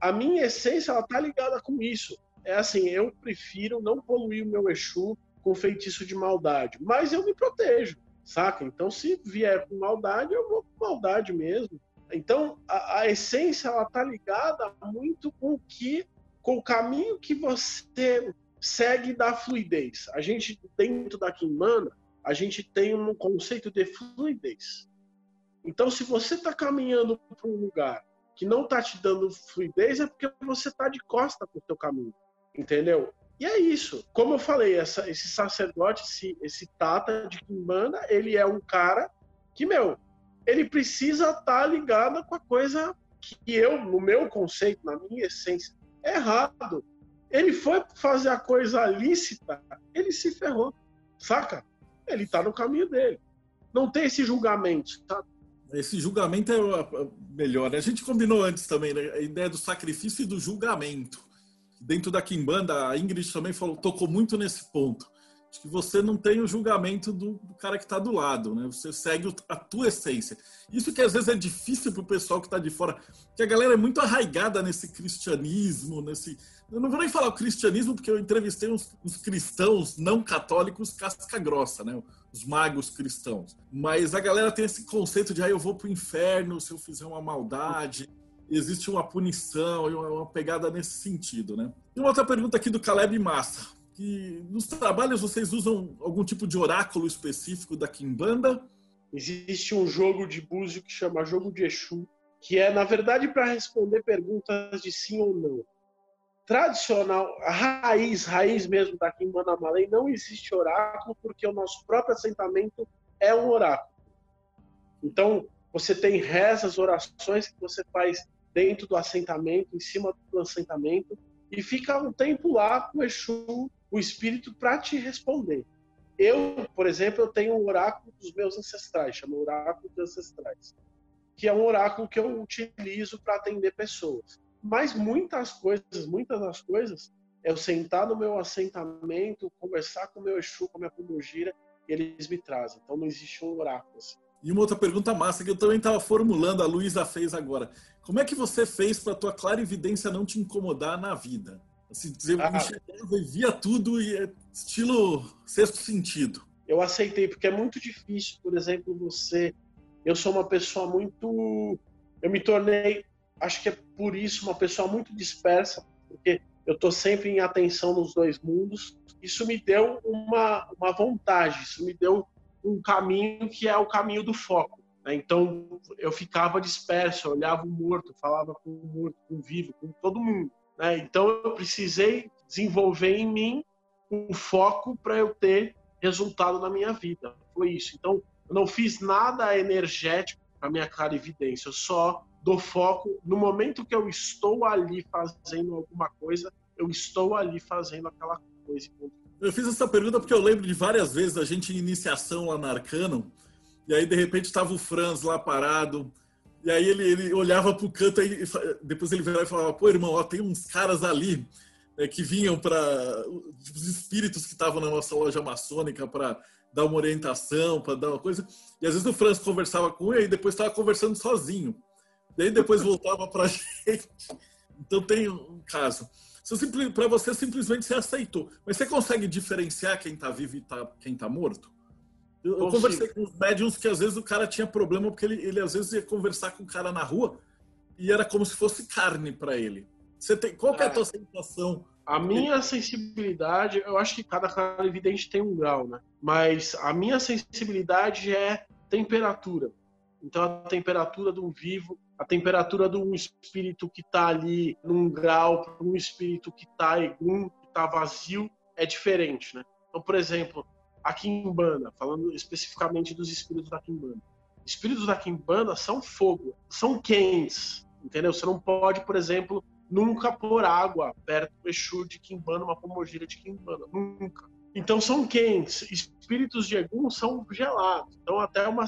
a minha essência ela tá ligada com isso. É assim, eu prefiro não poluir o meu Exu com feitiço de maldade, mas eu me protejo, saca? Então, se vier com maldade, eu vou com maldade mesmo. Então, a, a essência ela está ligada muito com o que, com o caminho que você segue da fluidez. A gente dentro da Kimbanda, a gente tem um conceito de fluidez. Então, se você está caminhando para um lugar que não está te dando fluidez, é porque você está de costa para o teu caminho, entendeu? E é isso. Como eu falei, essa, esse sacerdote, esse, esse tata de Kimbanda, ele é um cara que, meu, ele precisa estar tá ligado com a coisa que eu, no meu conceito, na minha essência, é errado. Ele foi fazer a coisa lícita, ele se ferrou, saca? Ele está no caminho dele. Não tem esse julgamento, sabe? Esse julgamento é melhor. Né? A gente combinou antes também, né? a ideia do sacrifício e do julgamento. Dentro da Kimbanda, a Ingrid também falou, tocou muito nesse ponto que você não tem o julgamento do, cara que está do lado, né? Você segue a tua essência. Isso que às vezes é difícil para o pessoal que está de fora, que a galera é muito arraigada nesse cristianismo, nesse. Eu não vou nem falar o cristianismo, porque eu entrevistei uns, uns cristãos não católicos casca grossa, né? Os magos cristãos. Mas a galera tem esse conceito de, ah, eu vou para o inferno se eu fizer uma maldade existe uma punição e uma pegada nesse sentido, né? E uma outra pergunta aqui do Caleb Massa que nos trabalhos vocês usam algum tipo de oráculo específico da Kimbanda? Existe um jogo de búzio que chama Jogo de Exu, que é, na verdade, para responder perguntas de sim ou não. Tradicional, a raiz, raiz mesmo da Kimbanda Malay, não existe oráculo, porque o nosso próprio assentamento é um oráculo. Então, você tem rezas, orações que você faz dentro do assentamento, em cima do assentamento, e fica um tempo lá com o Exu o espírito para te responder. Eu, por exemplo, eu tenho um oráculo dos meus ancestrais, chama Oráculo dos Ancestrais, que é um oráculo que eu utilizo para atender pessoas. Mas muitas coisas, muitas das coisas, é eu sentar no meu assentamento, conversar com o meu Exu, com a minha Pombogira, eles me trazem. Então não existe um oráculo assim. E uma outra pergunta massa que eu também estava formulando, a Luísa fez agora. Como é que você fez para a tua clara evidência não te incomodar na vida? Assim, dizer, ah. enxergava e via tudo e é estilo sexto sentido. Eu aceitei, porque é muito difícil, por exemplo, você. Eu sou uma pessoa muito. Eu me tornei, acho que é por isso, uma pessoa muito dispersa, porque eu estou sempre em atenção nos dois mundos. Isso me deu uma, uma vontade, isso me deu um caminho que é o caminho do foco. Né? Então eu ficava disperso, eu olhava o morto, falava com o morto, com o vivo, com todo mundo. Né? Então eu precisei desenvolver em mim um foco para eu ter resultado na minha vida. Foi isso. Então eu não fiz nada energético para minha clarividência. Eu só dou foco no momento que eu estou ali fazendo alguma coisa, eu estou ali fazendo aquela coisa. Eu fiz essa pergunta porque eu lembro de várias vezes a gente em iniciação lá na Arcano, e aí de repente estava o Franz lá parado, e aí ele, ele olhava para o canto e depois ele virava e falava: pô, irmão, ó, tem uns caras ali é, que vinham para os espíritos que estavam na nossa loja maçônica para dar uma orientação, para dar uma coisa. E às vezes o Franz conversava com ele e depois estava conversando sozinho. Daí depois voltava para a [LAUGHS] gente. Então tem um caso. Para você simplesmente você aceitou. Mas você consegue diferenciar quem está vivo e tá, quem está morto? Eu, eu conversei com os médiums que às vezes o cara tinha problema porque ele, ele às vezes ia conversar com o cara na rua e era como se fosse carne para ele. Você tem, qual é a tua sensação? A minha sensibilidade, eu acho que cada cara evidente tem um grau, né? Mas a minha sensibilidade é temperatura. Então a temperatura de um vivo, a temperatura de um espírito que está ali num grau, para um espírito que está egum, que está vazio, é diferente, né? Então, por exemplo, a Kimbanda, falando especificamente dos espíritos da Kimbanda. Espíritos da Kimbanda são fogo, são quentes, entendeu? Você não pode, por exemplo, nunca pôr água perto do Exu de Kimbanda, uma pomogira de Kimbanda, nunca. Então são quentes. Espíritos de Egum são gelados. Então até uma,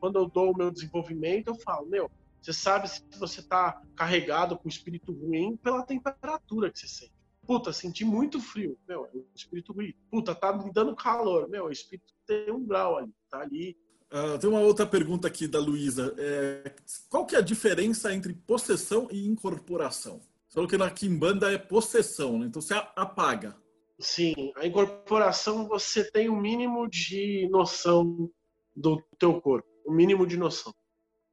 quando eu dou o meu desenvolvimento, eu falo, meu, você sabe se você está carregado com espírito ruim pela temperatura que você sente. Puta, senti muito frio. Meu, é um espírito ruim. Puta, tá me dando calor. Meu, o espírito tem um grau ali. Tá ali. Uh, tem uma outra pergunta aqui da Luísa. É, qual que é a diferença entre possessão e incorporação? Você falou que na Kimbanda é possessão, né? Então você apaga. Sim, a incorporação você tem o um mínimo de noção do teu corpo. O um mínimo de noção.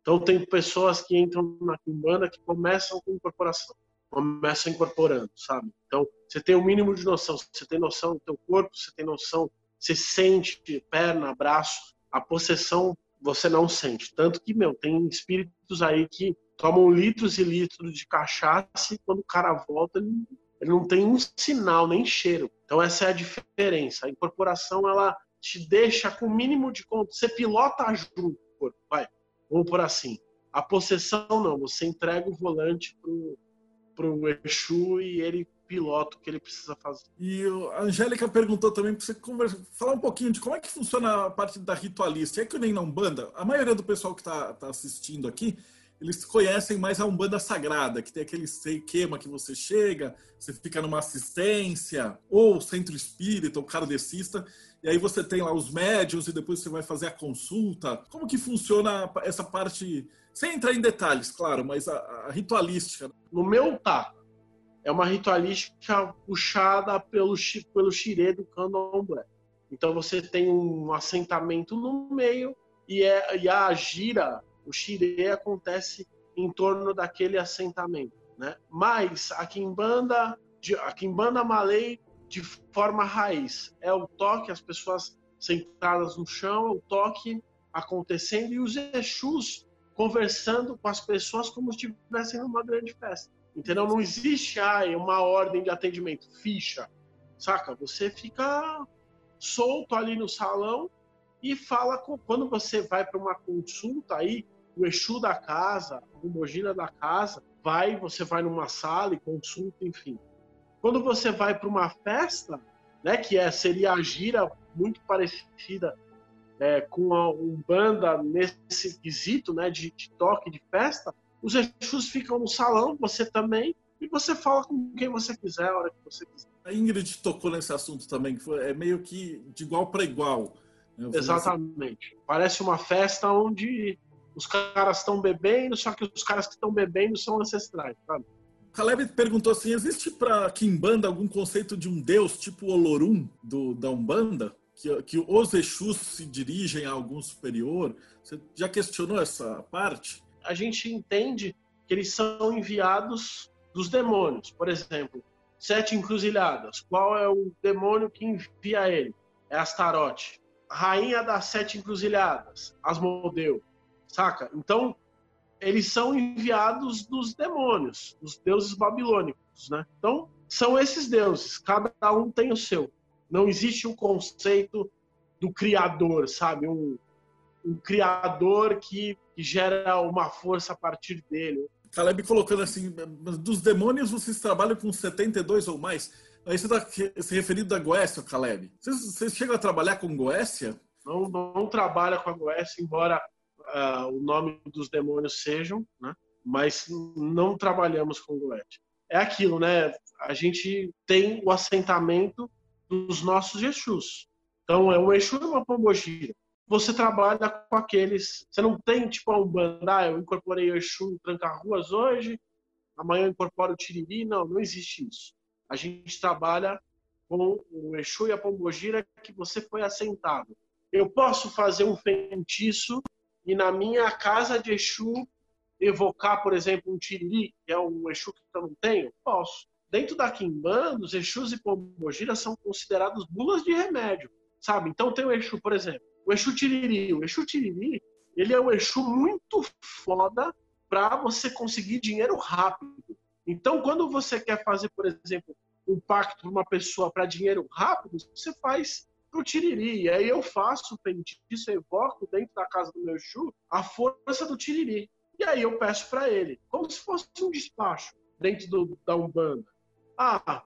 Então tem pessoas que entram na Kimbanda que começam com incorporação começa incorporando, sabe? Então, você tem o um mínimo de noção, você tem noção do teu corpo, você tem noção, você sente perna, braço, a possessão você não sente. Tanto que, meu, tem espíritos aí que tomam litros e litros de cachaça e quando o cara volta, ele, ele não tem um sinal, nem cheiro. Então, essa é a diferença. A incorporação, ela te deixa com o mínimo de conta. Você pilota junto o corpo, vai. Vamos por assim. A possessão, não. Você entrega o volante pro, pro Exu e ele pilota o que ele precisa fazer. E a Angélica perguntou também para você conversa, falar um pouquinho de como é que funciona a parte da ritualista. É que nem na Umbanda, a maioria do pessoal que está tá assistindo aqui, eles conhecem mais a Umbanda Sagrada, que tem aquele esquema que você chega, você fica numa assistência, ou centro espírita, ou kardecista, e aí você tem lá os médios e depois você vai fazer a consulta. Como que funciona essa parte sem entrar em detalhes, claro, mas a, a ritualística. No meu tá. É uma ritualística puxada pelo, pelo xirê do candomblé. Então você tem um assentamento no meio e, é, e a gira, o xirê acontece em torno daquele assentamento. Né? Mas a quimbanda, a quimbanda malay de forma raiz é o toque, as pessoas sentadas no chão, é o toque acontecendo e os exus conversando com as pessoas como se estivessem numa grande festa. Entendeu? Não existe ai, uma ordem de atendimento, ficha. Saca? Você fica solto ali no salão e fala com. Quando você vai para uma consulta aí, o Exu da casa, o Mogina da casa, vai, você vai numa sala e consulta, enfim. Quando você vai para uma festa, né, que é, seria a gira muito parecida é, com a Umbanda nesse quesito né, de, de, toque, de festa, os Exus ficam no salão, você também, e você fala com quem você quiser, a hora que você quiser. A Ingrid tocou nesse assunto também, que foi, é meio que de igual para igual. Né? Exatamente. Assim. Parece uma festa onde os caras estão bebendo, só que os caras que estão bebendo são ancestrais, sabe? Caleb perguntou assim: existe para Kimbanda algum conceito de um deus tipo Olorum do, da Umbanda? que, que os Exus se dirigem a algum superior? Você já questionou essa parte? A gente entende que eles são enviados dos demônios. Por exemplo, sete encruzilhadas. Qual é o demônio que envia ele? É Astarote. Rainha das sete encruzilhadas, Asmodeu. Saca? Então, eles são enviados dos demônios, dos deuses babilônicos, né? Então, são esses deuses, cada um tem o seu. Não existe o um conceito do criador, sabe? Um, um criador que, que, gera uma força a partir dele. Caleb colocando assim, dos demônios vocês trabalham com 72 ou mais. Aí você está se referindo a Goécia, Caleb. Vocês, vocês, chegam a trabalhar com Goécia? Não, não trabalha com a Goécia, embora uh, o nome dos demônios sejam, né? mas não trabalhamos com Goécia. É aquilo, né? A gente tem o assentamento dos nossos Exus. Então, é um Exu e uma Pombogira. Você trabalha com aqueles. Você não tem, tipo, a Umbanda, ah, eu incorporei o Exu Tranca-Ruas hoje, amanhã eu incorporo o Tiriri. Não, não existe isso. A gente trabalha com o Exu e a Pombogira que você foi assentado. Eu posso fazer um feitiço e na minha casa de Exu evocar, por exemplo, um Tiriri, que é um Exu que eu não tenho? Posso. Dentro da Kimbanda, os Exus e Pombogira são considerados bulas de remédio, sabe? Então tem o Exu, por exemplo, o Exu Tiriri. O Exu Tiriri, ele é um Exu muito foda para você conseguir dinheiro rápido. Então, quando você quer fazer, por exemplo, um pacto para uma pessoa para dinheiro rápido, você faz pro Tiriri. E aí eu faço o feitiço, evoco dentro da casa do meu Exu a força do Tiriri. E aí eu peço para ele, como se fosse um despacho dentro do, da Umbanda. Ah,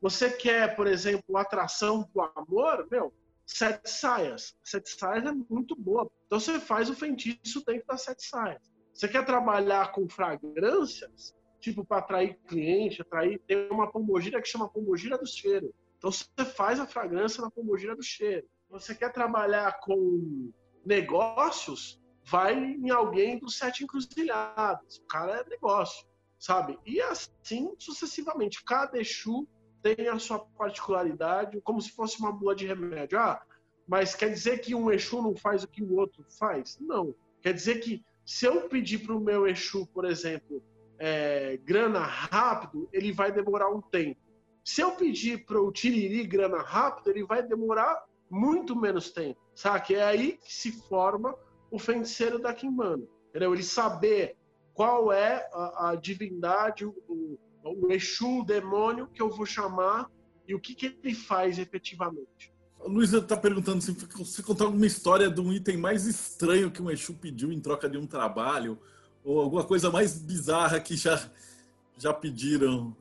você quer, por exemplo, atração pro amor? Meu, sete saias. Sete saias é muito boa. Então você faz o feitiço dentro das sete saias. Você quer trabalhar com fragrâncias? Tipo, para atrair cliente, atrair. Tem uma pombogira que chama pombogira do cheiro. Então você faz a fragrância na pombogira do cheiro. Você quer trabalhar com negócios? Vai em alguém dos sete encruzilhados. O cara é negócio, sabe? E assim sucessivamente. Cada Exu tem a sua particularidade, como se fosse uma bula de remédio. Ah, mas quer dizer que um Exu não faz o que o outro faz? Não. Quer dizer que se eu pedir para o meu Exu, por exemplo, é, grana rápido, ele vai demorar um tempo. Se eu pedir para o Tiriri grana rápido, ele vai demorar muito menos tempo. Sabe? É aí que se forma o feiticeiro da Kimbanda. Entendeu? Ele saber qual é a, a divindade, o, o Exu, o demônio que eu vou chamar e o que, que ele faz efetivamente. A Luísa está perguntando se você contar alguma história de um item mais estranho que um Exu pediu em troca de um trabalho, ou alguma coisa mais bizarra que já, já pediram.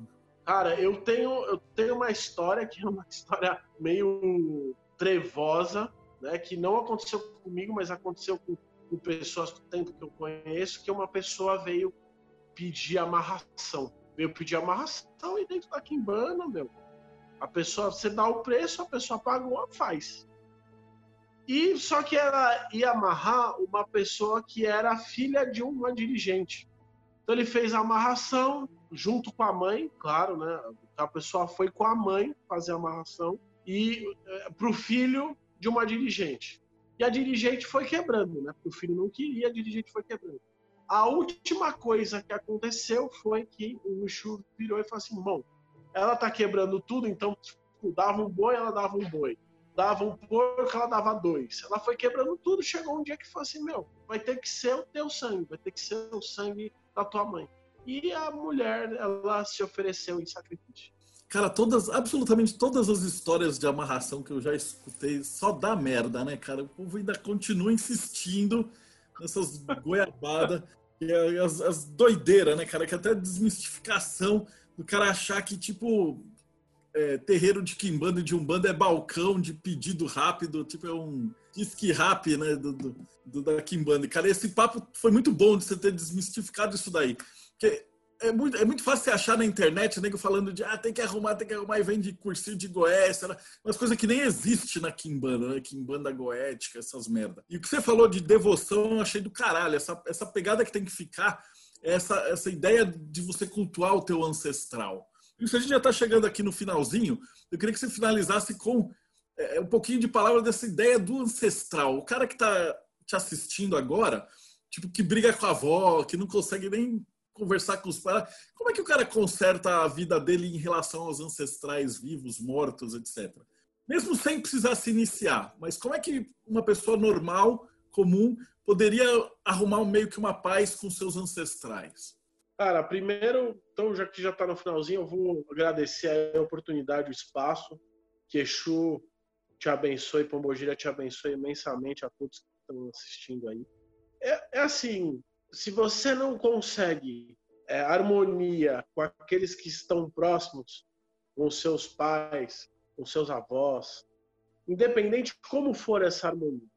Cara, eu tenho, eu tenho uma história que é uma [LAUGHS] história meio trevosa, né, que não aconteceu comigo, mas aconteceu com, com pessoas do tempo que eu conheço, que uma pessoa veio pedir amarração veio pedir amarração e dentro da quimbana, meu. A pessoa, você dá o preço, a pessoa pagou, faz. E só que ela ia amarrar uma pessoa que era filha de uma dirigente. Então ele fez a amarração junto com a mãe, claro, né? A pessoa foi com a mãe fazer a amarração e é, para o filho de uma dirigente. E a dirigente foi quebrando, né? Porque o filho não queria, a dirigente foi quebrando. A última coisa que aconteceu foi que o Exu virou e falou assim: bom, ela tá quebrando tudo, então tipo, dava um boi, ela dava um boi. Dava um porco, ela dava dois. Ela foi quebrando tudo, chegou um dia que falou assim: meu, vai ter que ser o teu sangue, vai ter que ser o sangue da tua mãe. E a mulher, ela se ofereceu em sacrifício. Cara, todas, absolutamente todas as histórias de amarração que eu já escutei só dá merda, né, cara? O povo ainda continua insistindo nessas goiabadas. E as, as doideiras, né, cara? Que até desmistificação do cara achar que, tipo, é, terreiro de quimbanda e de umbanda é balcão de pedido rápido, tipo, é um disque rap, né, do, do, do, da quimbanda. Cara, esse papo foi muito bom de você ter desmistificado isso daí. Porque é muito, é muito fácil você achar na internet, nego falando de ah, tem que arrumar, tem que arrumar e vem de cursinho de goécia, umas coisas que nem existe na Kimbanda, né? Kimbanda goética, essas merda. E o que você falou de devoção, eu achei do caralho. Essa, essa pegada que tem que ficar, essa, essa ideia de você cultuar o teu ancestral. Isso a gente já está chegando aqui no finalzinho. Eu queria que você finalizasse com é, um pouquinho de palavra dessa ideia do ancestral. O cara que está te assistindo agora, tipo, que briga com a avó, que não consegue nem conversar com os pais. Como é que o cara conserta a vida dele em relação aos ancestrais vivos, mortos, etc. Mesmo sem precisar se iniciar, mas como é que uma pessoa normal, comum, poderia arrumar meio que uma paz com seus ancestrais? Cara, primeiro, então já que já está no finalzinho, eu vou agradecer a oportunidade, o espaço. Que Exu te abençoe, Pombogira te abençoe imensamente a todos que estão assistindo aí. É, é assim, se você não consegue é, harmonia com aqueles que estão próximos, com seus pais, com seus avós, independente de como for essa harmonia,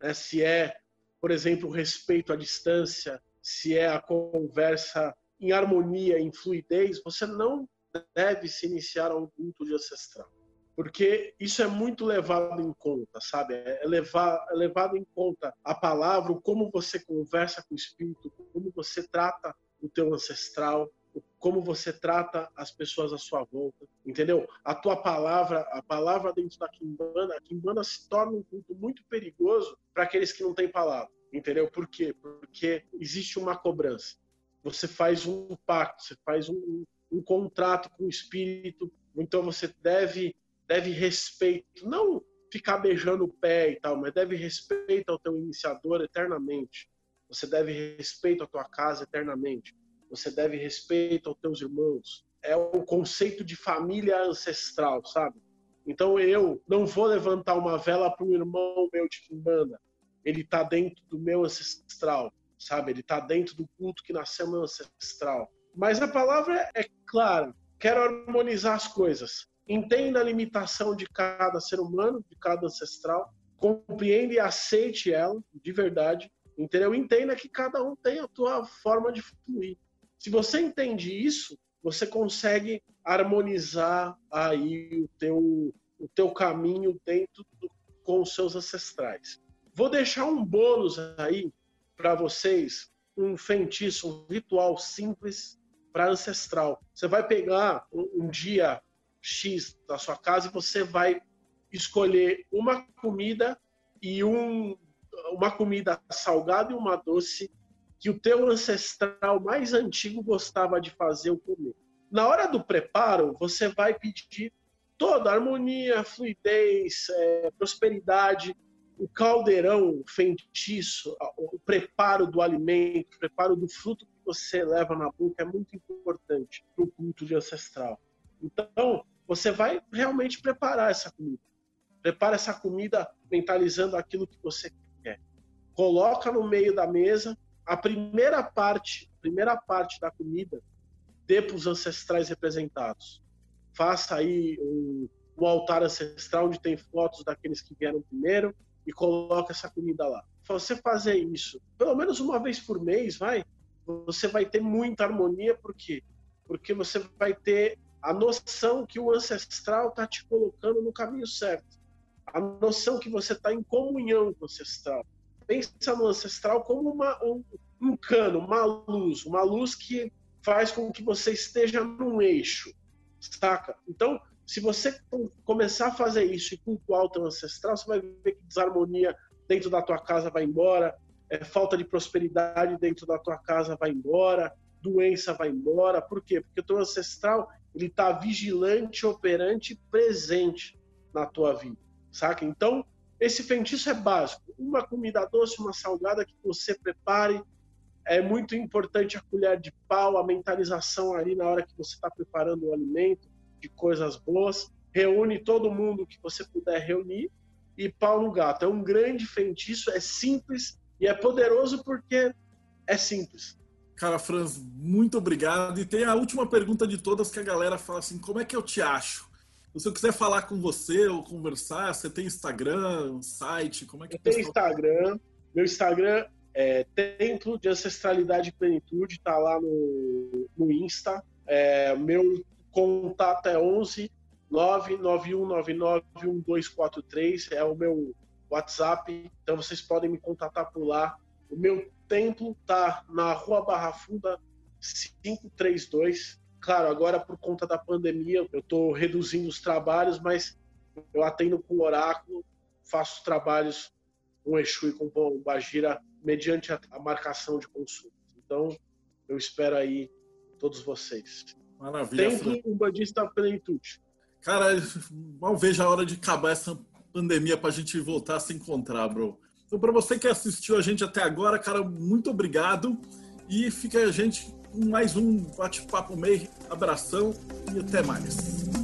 né? se é, por exemplo, respeito à distância, se é a conversa em harmonia, em fluidez, você não deve se iniciar a um culto de ancestral. Porque isso é muito levado em conta, sabe? É, levar, é levado em conta a palavra, como você conversa com o Espírito, como você trata o teu ancestral, como você trata as pessoas à sua volta, entendeu? A tua palavra, a palavra dentro da quimbanda, a quimbanda se torna um culto muito perigoso para aqueles que não têm palavra, entendeu? Por quê? Porque existe uma cobrança. Você faz um pacto, você faz um, um contrato com o espírito, então você deve deve respeito, não ficar beijando o pé e tal, mas deve respeito ao teu iniciador eternamente. Você deve respeito à tua casa eternamente. Você deve respeito aos teus irmãos. É o conceito de família ancestral, sabe? Então eu não vou levantar uma vela para um irmão meu de Kimbanda. Ele está dentro do meu ancestral, sabe? Ele está dentro do culto que nasceu meu ancestral. Mas a palavra é clara. Quero harmonizar as coisas. Entenda a limitação de cada ser humano, de cada ancestral. Compreenda e aceite ela, de verdade Entendeu? Entenda que cada um tem a tua forma de fluir. Se você entende isso, você consegue harmonizar aí o teu, o teu caminho dentro do, com os seus ancestrais. Vou deixar um bônus aí para vocês, um feitiço, um ritual simples para ancestral. Você vai pegar um, um dia X da sua casa e você vai escolher uma comida e um uma comida salgada e uma doce que o teu ancestral mais antigo gostava de fazer ou comer. Na hora do preparo, você vai pedir toda harmonia, fluidez, é, prosperidade, o caldeirão, o feitiço, o preparo do alimento, o preparo do fruto que você leva na boca é muito importante para o culto de ancestral. Então, você vai realmente preparar essa comida. Prepara essa comida mentalizando aquilo que você coloca no meio da mesa a primeira parte, primeira parte da comida, dê para os ancestrais representados. Faça aí um, um, altar ancestral onde tem fotos daqueles que vieram primeiro e coloca essa comida lá. Se você fazer isso, pelo menos uma vez por mês, vai, você vai ter muita harmonia, por quê? Porque você vai ter a noção que o ancestral está te colocando no caminho certo. A noção que você está em comunhão com o ancestral pensa no ancestral como uma, um, um cano, uma luz, uma luz que faz com que você esteja num eixo, saca? Então, se você começar a fazer isso e cultuar o teu ancestral, você vai ver que desarmonia dentro da tua casa vai embora, é, falta de prosperidade dentro da tua casa vai embora, doença vai embora. Por quê? Porque o teu ancestral ele está vigilante, operante, presente na tua vida, saca? Então, esse feitiço é básico. Uma comida doce, uma salgada que você prepare. É muito importante a colher de pau, a mentalização ali na hora que você está preparando o alimento, de coisas boas. Reúne todo mundo que você puder reunir e pau no gato. É um grande feitiço, é simples e é poderoso porque é simples. Cara, Franz, muito obrigado. E tem a última pergunta de todas que a galera fala assim: como é que eu te acho? Se eu quiser falar com você ou conversar, você tem Instagram, site? Como é que eu tenho Instagram. Meu Instagram é Templo de Ancestralidade e Plenitude, tá lá no, no Insta. É, meu contato é 11 991991243, é o meu WhatsApp, então vocês podem me contatar por lá. O meu templo tá na Rua Barra Funda 532, Claro, agora por conta da pandemia, eu estou reduzindo os trabalhos, mas eu atendo com o oráculo, faço trabalhos com Exu e com Bagira mediante a marcação de consulta. Então, eu espero aí todos vocês. Maravilha. Templo Umbandista Plenitude. Cara, [LAUGHS] mal vejo a hora de acabar essa pandemia para a gente voltar a se encontrar, bro. Então, para você que assistiu a gente até agora, cara, muito obrigado. E fica a gente mais um bate-papo meio. Abração e até mais.